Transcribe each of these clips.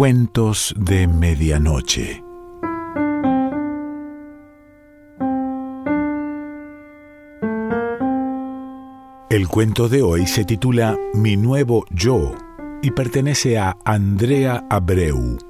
Cuentos de Medianoche. El cuento de hoy se titula Mi nuevo yo y pertenece a Andrea Abreu.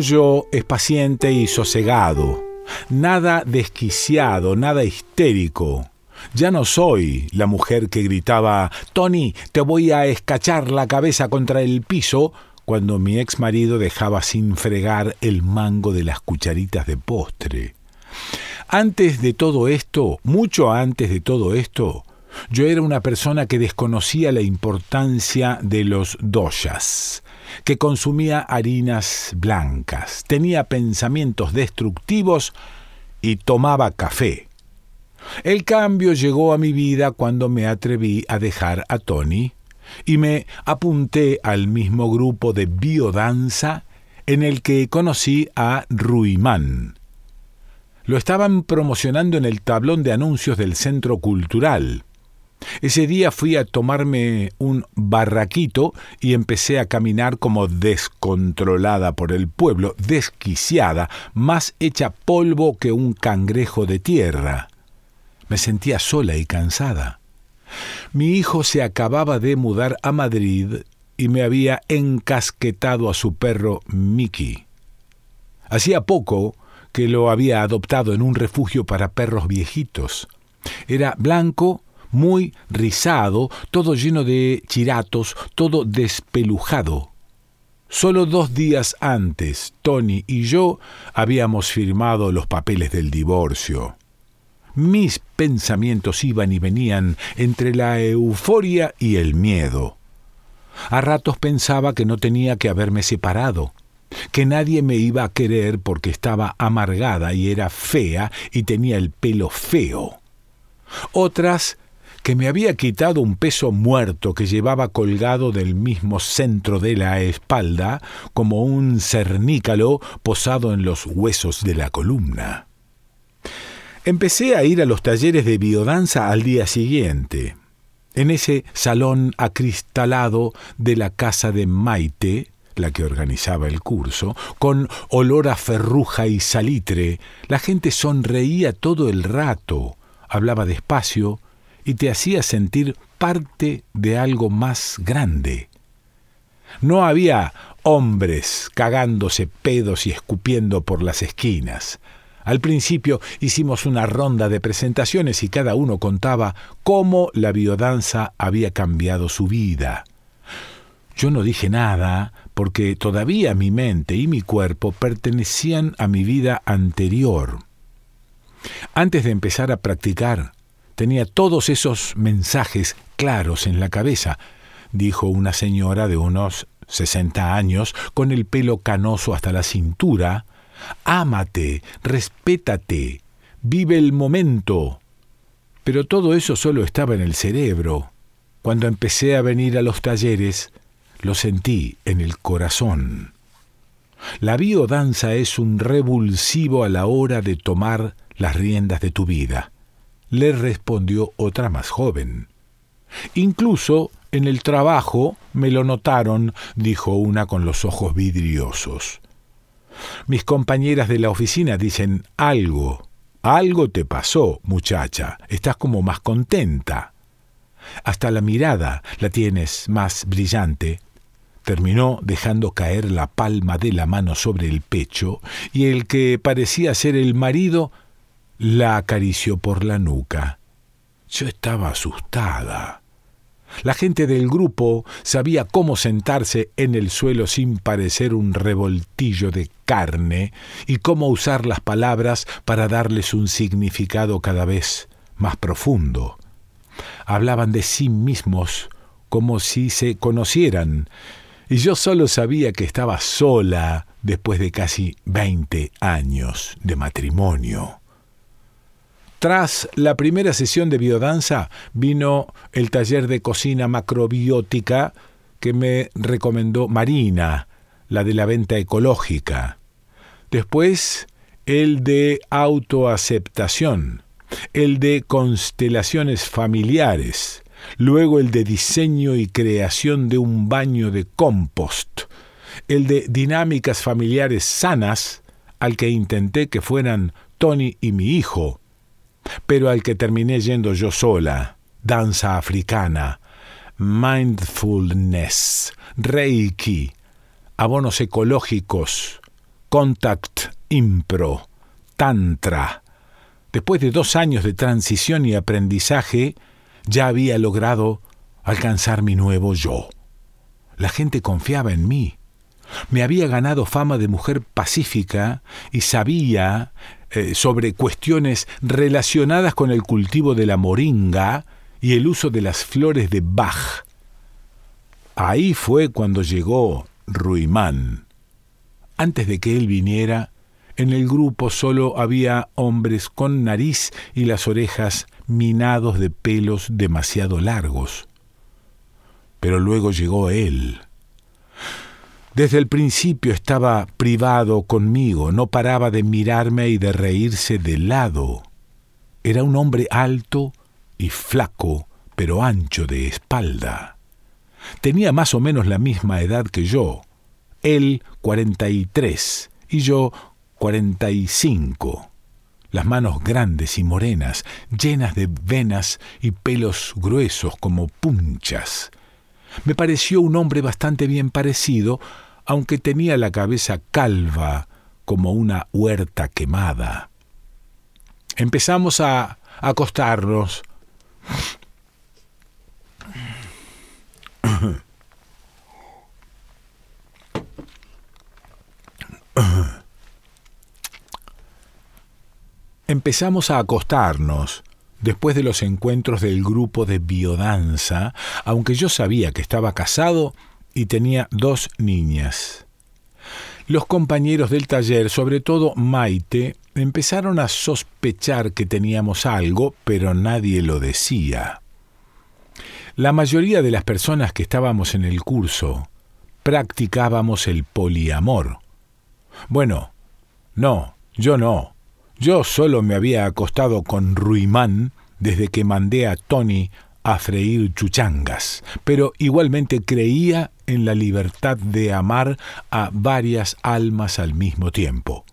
Mi nuevo yo es paciente y sosegado, nada desquiciado, nada histérico. Ya no soy la mujer que gritaba, Tony, te voy a escachar la cabeza contra el piso, cuando mi ex marido dejaba sin fregar el mango de las cucharitas de postre. Antes de todo esto, mucho antes de todo esto, yo era una persona que desconocía la importancia de los doyas, que consumía harinas blancas, tenía pensamientos destructivos y tomaba café. El cambio llegó a mi vida cuando me atreví a dejar a Tony y me apunté al mismo grupo de biodanza en el que conocí a Ruimán. Lo estaban promocionando en el tablón de anuncios del Centro Cultural. Ese día fui a tomarme un barraquito y empecé a caminar como descontrolada por el pueblo, desquiciada, más hecha polvo que un cangrejo de tierra. Me sentía sola y cansada. Mi hijo se acababa de mudar a Madrid y me había encasquetado a su perro Mickey. Hacía poco que lo había adoptado en un refugio para perros viejitos. Era blanco, muy rizado, todo lleno de chiratos, todo despelujado. Solo dos días antes, Tony y yo habíamos firmado los papeles del divorcio. Mis pensamientos iban y venían entre la euforia y el miedo. A ratos pensaba que no tenía que haberme separado, que nadie me iba a querer porque estaba amargada y era fea y tenía el pelo feo. Otras que me había quitado un peso muerto que llevaba colgado del mismo centro de la espalda como un cernícalo posado en los huesos de la columna. Empecé a ir a los talleres de biodanza al día siguiente. En ese salón acristalado de la casa de Maite, la que organizaba el curso, con olor a ferruja y salitre, la gente sonreía todo el rato, hablaba despacio, y te hacía sentir parte de algo más grande. No había hombres cagándose pedos y escupiendo por las esquinas. Al principio hicimos una ronda de presentaciones y cada uno contaba cómo la biodanza había cambiado su vida. Yo no dije nada porque todavía mi mente y mi cuerpo pertenecían a mi vida anterior. Antes de empezar a practicar, Tenía todos esos mensajes claros en la cabeza, dijo una señora de unos sesenta años, con el pelo canoso hasta la cintura. Ámate, respétate, vive el momento. Pero todo eso solo estaba en el cerebro. Cuando empecé a venir a los talleres, lo sentí en el corazón. La biodanza es un revulsivo a la hora de tomar las riendas de tu vida le respondió otra más joven. Incluso en el trabajo me lo notaron, dijo una con los ojos vidriosos. Mis compañeras de la oficina dicen algo, algo te pasó, muchacha, estás como más contenta. Hasta la mirada la tienes más brillante. Terminó dejando caer la palma de la mano sobre el pecho, y el que parecía ser el marido la acarició por la nuca. Yo estaba asustada. La gente del grupo sabía cómo sentarse en el suelo sin parecer un revoltillo de carne y cómo usar las palabras para darles un significado cada vez más profundo. Hablaban de sí mismos como si se conocieran, y yo solo sabía que estaba sola después de casi veinte años de matrimonio. Tras la primera sesión de biodanza vino el taller de cocina macrobiótica que me recomendó Marina, la de la venta ecológica. Después el de autoaceptación, el de constelaciones familiares, luego el de diseño y creación de un baño de compost, el de dinámicas familiares sanas, al que intenté que fueran Tony y mi hijo, pero al que terminé yendo yo sola, danza africana, mindfulness, reiki, abonos ecológicos, contact impro, tantra. Después de dos años de transición y aprendizaje, ya había logrado alcanzar mi nuevo yo. La gente confiaba en mí. Me había ganado fama de mujer pacífica y sabía eh, sobre cuestiones relacionadas con el cultivo de la moringa y el uso de las flores de Bach. Ahí fue cuando llegó Ruimán. Antes de que él viniera, en el grupo solo había hombres con nariz y las orejas minados de pelos demasiado largos. Pero luego llegó él. Desde el principio estaba privado conmigo, no paraba de mirarme y de reírse de lado. Era un hombre alto y flaco, pero ancho de espalda. Tenía más o menos la misma edad que yo, él cuarenta y tres y yo cuarenta y cinco. Las manos grandes y morenas, llenas de venas y pelos gruesos como punchas. Me pareció un hombre bastante bien parecido, aunque tenía la cabeza calva como una huerta quemada. Empezamos a acostarnos. Empezamos a acostarnos después de los encuentros del grupo de biodanza, aunque yo sabía que estaba casado y tenía dos niñas. Los compañeros del taller, sobre todo Maite, empezaron a sospechar que teníamos algo, pero nadie lo decía. La mayoría de las personas que estábamos en el curso practicábamos el poliamor. Bueno, no, yo no. Yo solo me había acostado con Ruimán desde que mandé a Tony a freír chuchangas, pero igualmente creía en la libertad de amar a varias almas al mismo tiempo.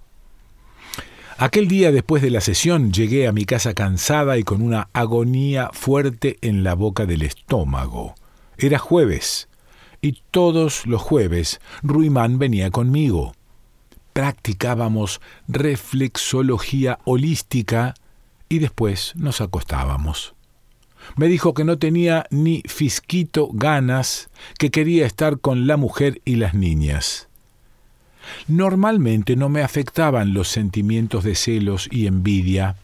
Aquel día después de la sesión llegué a mi casa cansada y con una agonía fuerte en la boca del estómago. Era jueves, y todos los jueves Ruimán venía conmigo practicábamos reflexología holística y después nos acostábamos. Me dijo que no tenía ni fisquito ganas, que quería estar con la mujer y las niñas. Normalmente no me afectaban los sentimientos de celos y envidia.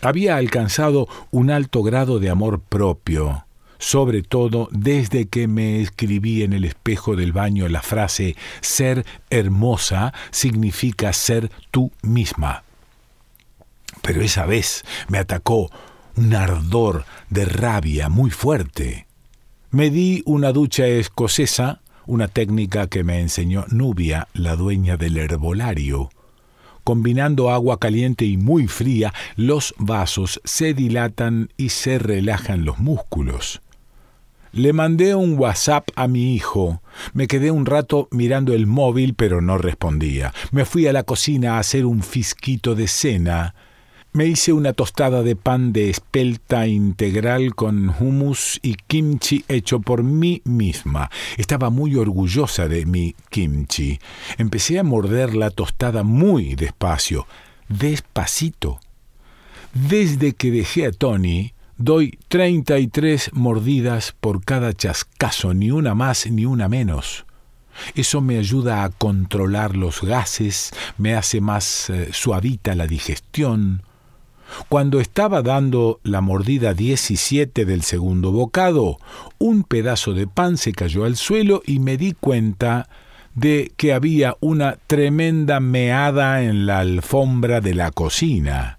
Había alcanzado un alto grado de amor propio sobre todo desde que me escribí en el espejo del baño la frase ser hermosa significa ser tú misma. Pero esa vez me atacó un ardor de rabia muy fuerte. Me di una ducha escocesa, una técnica que me enseñó Nubia, la dueña del herbolario. Combinando agua caliente y muy fría, los vasos se dilatan y se relajan los músculos. Le mandé un WhatsApp a mi hijo. Me quedé un rato mirando el móvil, pero no respondía. Me fui a la cocina a hacer un fisquito de cena. Me hice una tostada de pan de espelta integral con hummus y kimchi hecho por mí misma. Estaba muy orgullosa de mi kimchi. Empecé a morder la tostada muy despacio, despacito. Desde que dejé a Tony, Doy treinta y tres mordidas por cada chascazo, ni una más ni una menos. Eso me ayuda a controlar los gases, me hace más eh, suavita la digestión. Cuando estaba dando la mordida 17 del segundo bocado, un pedazo de pan se cayó al suelo y me di cuenta de que había una tremenda meada en la alfombra de la cocina.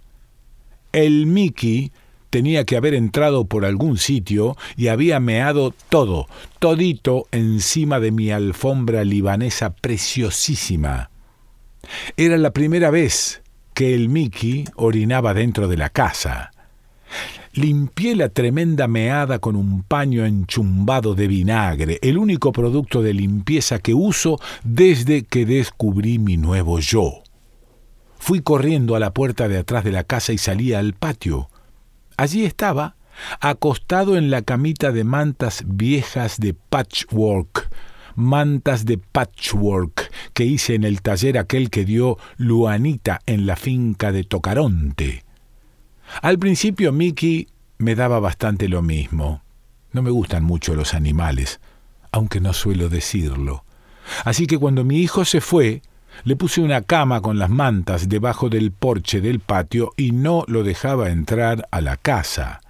El Mickey tenía que haber entrado por algún sitio y había meado todo, todito encima de mi alfombra libanesa preciosísima. Era la primera vez que el Mickey orinaba dentro de la casa. Limpié la tremenda meada con un paño enchumbado de vinagre, el único producto de limpieza que uso desde que descubrí mi nuevo yo. Fui corriendo a la puerta de atrás de la casa y salí al patio. Allí estaba, acostado en la camita de mantas viejas de patchwork, mantas de patchwork que hice en el taller aquel que dio Luanita en la finca de Tocaronte. Al principio Mickey me daba bastante lo mismo. No me gustan mucho los animales, aunque no suelo decirlo. Así que cuando mi hijo se fue, le puse una cama con las mantas debajo del porche del patio y no lo dejaba entrar a la casa.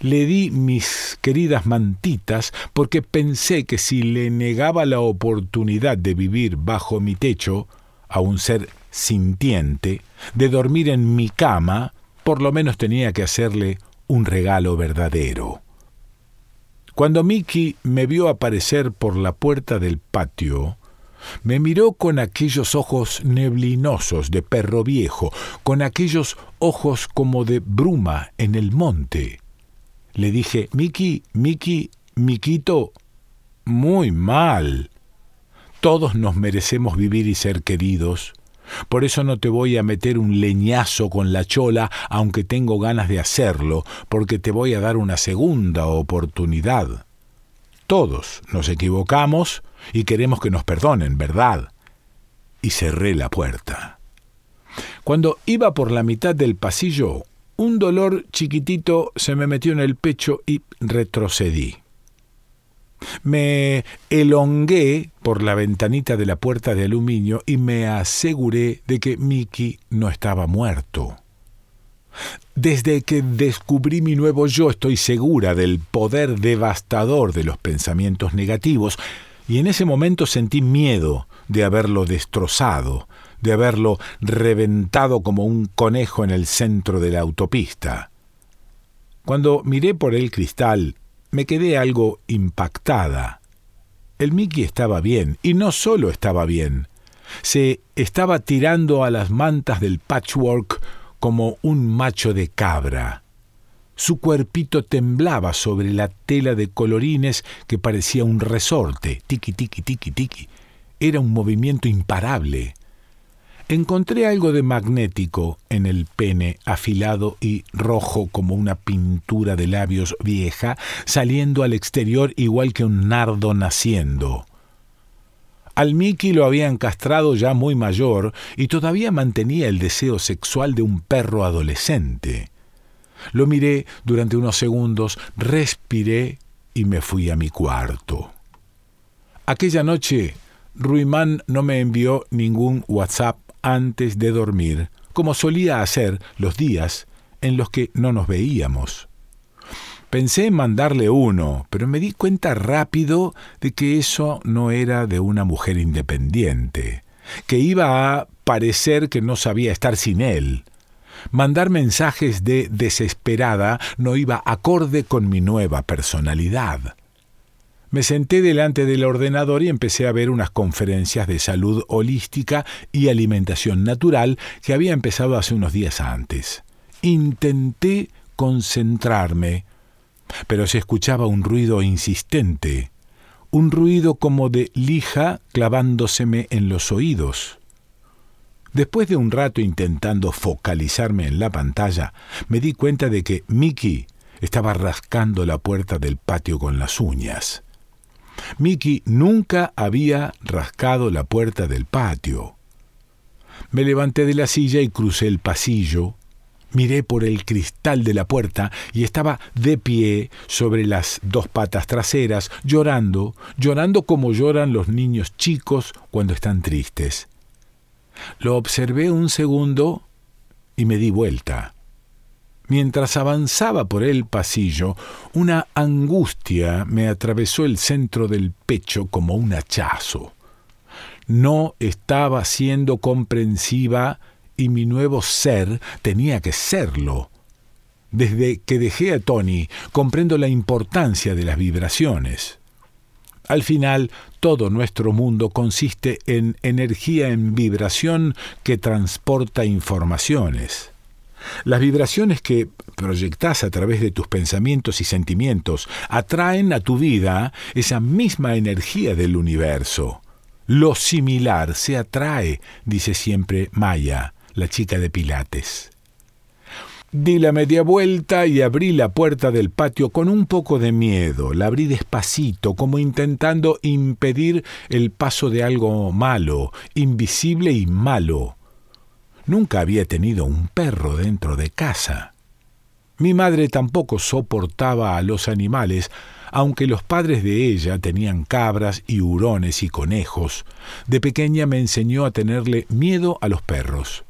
Le di mis queridas mantitas porque pensé que si le negaba la oportunidad de vivir bajo mi techo, a un ser sintiente, de dormir en mi cama, por lo menos tenía que hacerle un regalo verdadero. Cuando Mickey me vio aparecer por la puerta del patio, me miró con aquellos ojos neblinosos de perro viejo, con aquellos ojos como de bruma en el monte. Le dije, Miki, Miki, Miquito, muy mal. Todos nos merecemos vivir y ser queridos. Por eso no te voy a meter un leñazo con la chola, aunque tengo ganas de hacerlo, porque te voy a dar una segunda oportunidad. Todos nos equivocamos y queremos que nos perdonen, ¿verdad? Y cerré la puerta. Cuando iba por la mitad del pasillo, un dolor chiquitito se me metió en el pecho y retrocedí. Me elongué por la ventanita de la puerta de aluminio y me aseguré de que Mickey no estaba muerto. Desde que descubrí mi nuevo yo estoy segura del poder devastador de los pensamientos negativos, y en ese momento sentí miedo de haberlo destrozado, de haberlo reventado como un conejo en el centro de la autopista. Cuando miré por el cristal, me quedé algo impactada. El Mickey estaba bien, y no solo estaba bien, se estaba tirando a las mantas del patchwork como un macho de cabra. Su cuerpito temblaba sobre la tela de colorines que parecía un resorte, tiki tiki tiki tiki. Era un movimiento imparable. Encontré algo de magnético en el pene afilado y rojo como una pintura de labios vieja, saliendo al exterior igual que un nardo naciendo. Al Mickey lo habían castrado ya muy mayor y todavía mantenía el deseo sexual de un perro adolescente. Lo miré durante unos segundos, respiré y me fui a mi cuarto. Aquella noche, Ruimán no me envió ningún WhatsApp antes de dormir, como solía hacer los días en los que no nos veíamos. Pensé en mandarle uno, pero me di cuenta rápido de que eso no era de una mujer independiente, que iba a parecer que no sabía estar sin él. Mandar mensajes de desesperada no iba acorde con mi nueva personalidad. Me senté delante del ordenador y empecé a ver unas conferencias de salud holística y alimentación natural que había empezado hace unos días antes. Intenté concentrarme, pero se escuchaba un ruido insistente, un ruido como de lija clavándoseme en los oídos. Después de un rato intentando focalizarme en la pantalla, me di cuenta de que Mickey estaba rascando la puerta del patio con las uñas. Mickey nunca había rascado la puerta del patio. Me levanté de la silla y crucé el pasillo, Miré por el cristal de la puerta y estaba de pie sobre las dos patas traseras, llorando, llorando como lloran los niños chicos cuando están tristes. Lo observé un segundo y me di vuelta. Mientras avanzaba por el pasillo, una angustia me atravesó el centro del pecho como un hachazo. No estaba siendo comprensiva y mi nuevo ser tenía que serlo. Desde que dejé a Tony, comprendo la importancia de las vibraciones. Al final, todo nuestro mundo consiste en energía en vibración que transporta informaciones. Las vibraciones que proyectas a través de tus pensamientos y sentimientos atraen a tu vida esa misma energía del universo. Lo similar se atrae, dice siempre Maya, la chica de Pilates. Di la media vuelta y abrí la puerta del patio con un poco de miedo. La abrí despacito, como intentando impedir el paso de algo malo, invisible y malo. Nunca había tenido un perro dentro de casa. Mi madre tampoco soportaba a los animales, aunque los padres de ella tenían cabras y hurones y conejos. De pequeña me enseñó a tenerle miedo a los perros.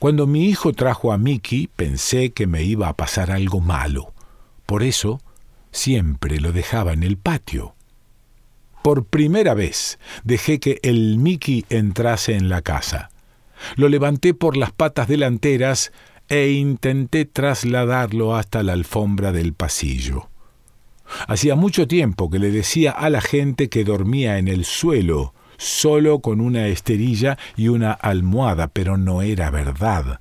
Cuando mi hijo trajo a Mickey pensé que me iba a pasar algo malo. Por eso siempre lo dejaba en el patio. Por primera vez dejé que el Mickey entrase en la casa. Lo levanté por las patas delanteras e intenté trasladarlo hasta la alfombra del pasillo. Hacía mucho tiempo que le decía a la gente que dormía en el suelo, solo con una esterilla y una almohada, pero no era verdad,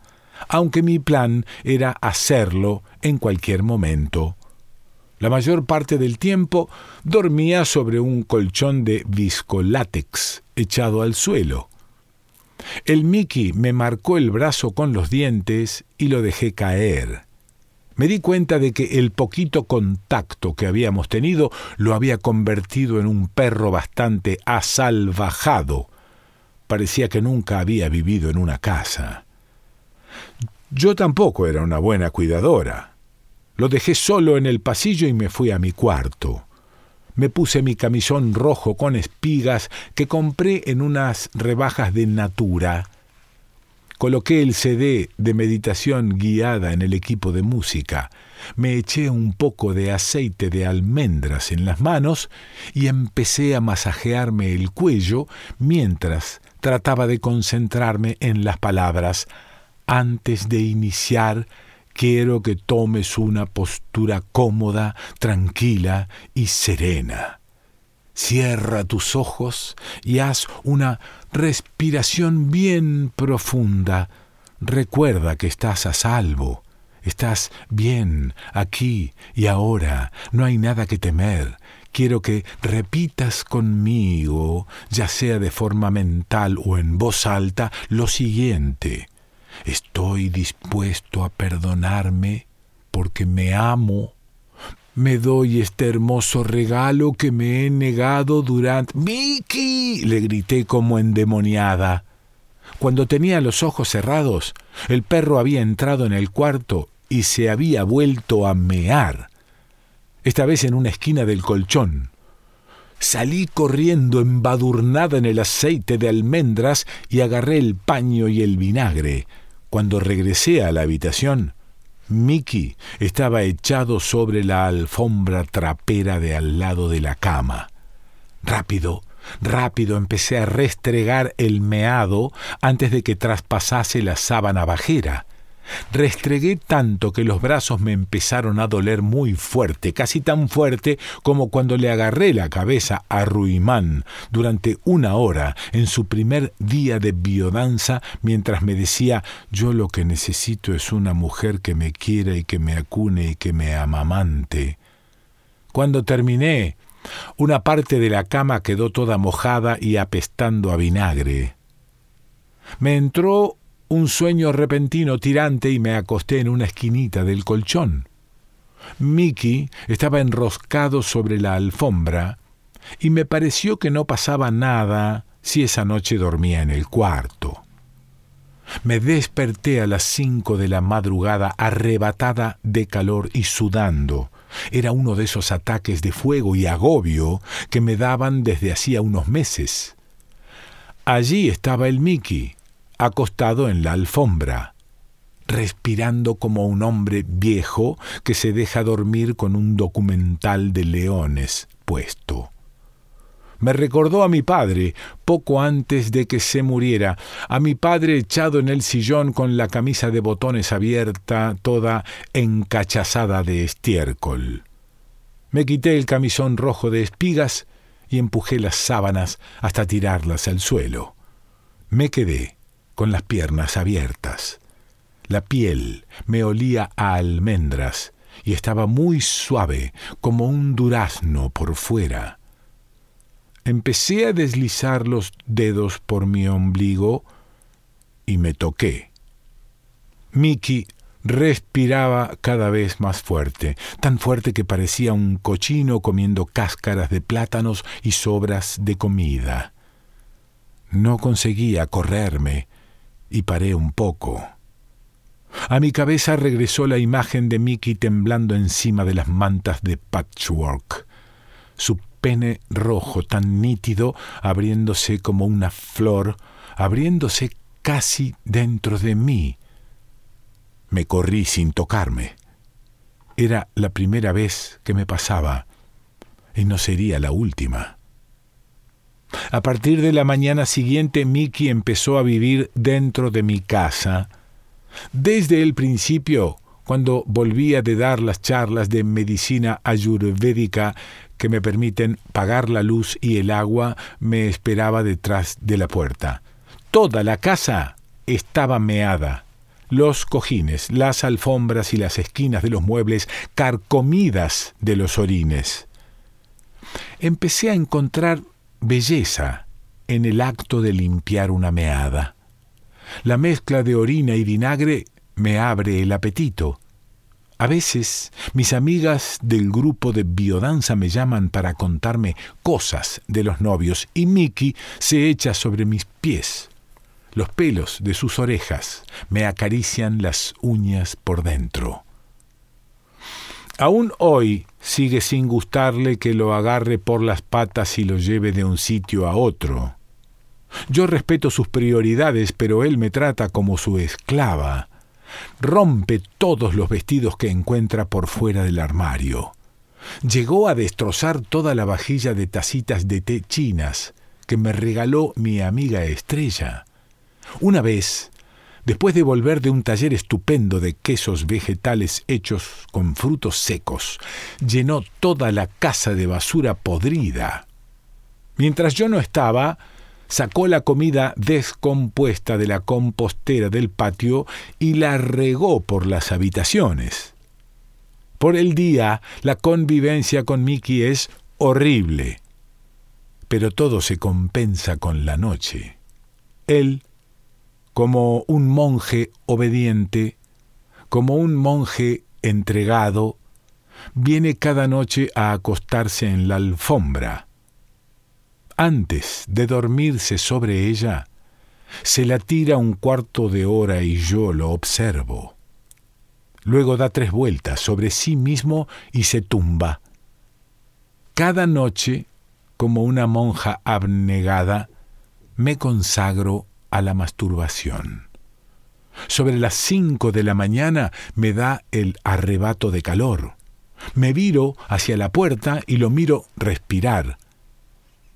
aunque mi plan era hacerlo en cualquier momento. La mayor parte del tiempo dormía sobre un colchón de viscolátex echado al suelo. El Mickey me marcó el brazo con los dientes y lo dejé caer. Me di cuenta de que el poquito contacto que habíamos tenido lo había convertido en un perro bastante asalvajado. Parecía que nunca había vivido en una casa. Yo tampoco era una buena cuidadora. Lo dejé solo en el pasillo y me fui a mi cuarto me puse mi camisón rojo con espigas que compré en unas rebajas de Natura. Coloqué el CD de meditación guiada en el equipo de música. Me eché un poco de aceite de almendras en las manos y empecé a masajearme el cuello mientras trataba de concentrarme en las palabras antes de iniciar quiero que tomes una postura cómoda, tranquila y serena. Cierra tus ojos y haz una respiración bien profunda. Recuerda que estás a salvo. Estás bien aquí y ahora. No hay nada que temer. Quiero que repitas conmigo, ya sea de forma mental o en voz alta, lo siguiente. Estoy dispuesto a perdonarme porque me amo. Me doy este hermoso regalo que me he negado durante... ¡Vicky! le grité como endemoniada. Cuando tenía los ojos cerrados, el perro había entrado en el cuarto y se había vuelto a mear, esta vez en una esquina del colchón. Salí corriendo embadurnada en el aceite de almendras y agarré el paño y el vinagre. Cuando regresé a la habitación, Mickey estaba echado sobre la alfombra trapera de al lado de la cama. Rápido, rápido empecé a restregar el meado antes de que traspasase la sábana bajera. Restregué tanto que los brazos me empezaron a doler muy fuerte, casi tan fuerte como cuando le agarré la cabeza a Ruimán durante una hora en su primer día de biodanza mientras me decía yo lo que necesito es una mujer que me quiera y que me acune y que me amamante. Cuando terminé, una parte de la cama quedó toda mojada y apestando a vinagre. Me entró un sueño repentino tirante y me acosté en una esquinita del colchón. Mickey estaba enroscado sobre la alfombra y me pareció que no pasaba nada si esa noche dormía en el cuarto. Me desperté a las cinco de la madrugada arrebatada de calor y sudando. Era uno de esos ataques de fuego y agobio que me daban desde hacía unos meses. Allí estaba el Mickey, acostado en la alfombra, respirando como un hombre viejo que se deja dormir con un documental de leones puesto. Me recordó a mi padre, poco antes de que se muriera, a mi padre echado en el sillón con la camisa de botones abierta, toda encachazada de estiércol. Me quité el camisón rojo de espigas y empujé las sábanas hasta tirarlas al suelo. Me quedé con las piernas abiertas. La piel me olía a almendras y estaba muy suave como un durazno por fuera. Empecé a deslizar los dedos por mi ombligo y me toqué. Mickey respiraba cada vez más fuerte, tan fuerte que parecía un cochino comiendo cáscaras de plátanos y sobras de comida. No conseguía correrme y paré un poco. A mi cabeza regresó la imagen de Mickey temblando encima de las mantas de patchwork. Su pene rojo tan nítido, abriéndose como una flor, abriéndose casi dentro de mí. Me corrí sin tocarme. Era la primera vez que me pasaba, y no sería la última. A partir de la mañana siguiente, Mickey empezó a vivir dentro de mi casa. Desde el principio, cuando volvía de dar las charlas de medicina ayurvédica que me permiten pagar la luz y el agua, me esperaba detrás de la puerta. Toda la casa estaba meada. Los cojines, las alfombras y las esquinas de los muebles carcomidas de los orines. Empecé a encontrar belleza en el acto de limpiar una meada. La mezcla de orina y vinagre me abre el apetito. A veces mis amigas del grupo de biodanza me llaman para contarme cosas de los novios y Mickey se echa sobre mis pies. Los pelos de sus orejas me acarician las uñas por dentro. Aún hoy sigue sin gustarle que lo agarre por las patas y lo lleve de un sitio a otro. Yo respeto sus prioridades, pero él me trata como su esclava. Rompe todos los vestidos que encuentra por fuera del armario. Llegó a destrozar toda la vajilla de tacitas de té chinas que me regaló mi amiga Estrella. Una vez después de volver de un taller estupendo de quesos vegetales hechos con frutos secos, llenó toda la casa de basura podrida. Mientras yo no estaba, sacó la comida descompuesta de la compostera del patio y la regó por las habitaciones. Por el día, la convivencia con Mickey es horrible, pero todo se compensa con la noche. Él como un monje obediente, como un monje entregado, viene cada noche a acostarse en la alfombra. Antes de dormirse sobre ella, se la tira un cuarto de hora y yo lo observo. Luego da tres vueltas sobre sí mismo y se tumba. Cada noche, como una monja abnegada, me consagro a la masturbación. Sobre las cinco de la mañana me da el arrebato de calor. Me viro hacia la puerta y lo miro respirar.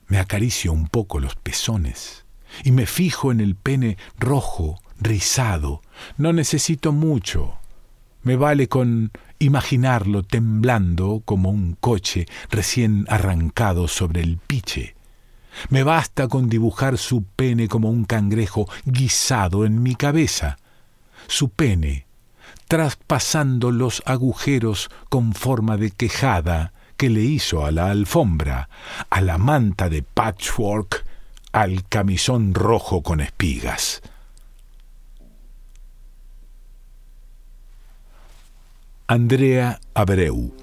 Me acaricio un poco los pezones y me fijo en el pene rojo, rizado. No necesito mucho. Me vale con imaginarlo temblando como un coche recién arrancado sobre el piche. Me basta con dibujar su pene como un cangrejo guisado en mi cabeza. Su pene, traspasando los agujeros con forma de quejada que le hizo a la alfombra, a la manta de patchwork, al camisón rojo con espigas. Andrea Abreu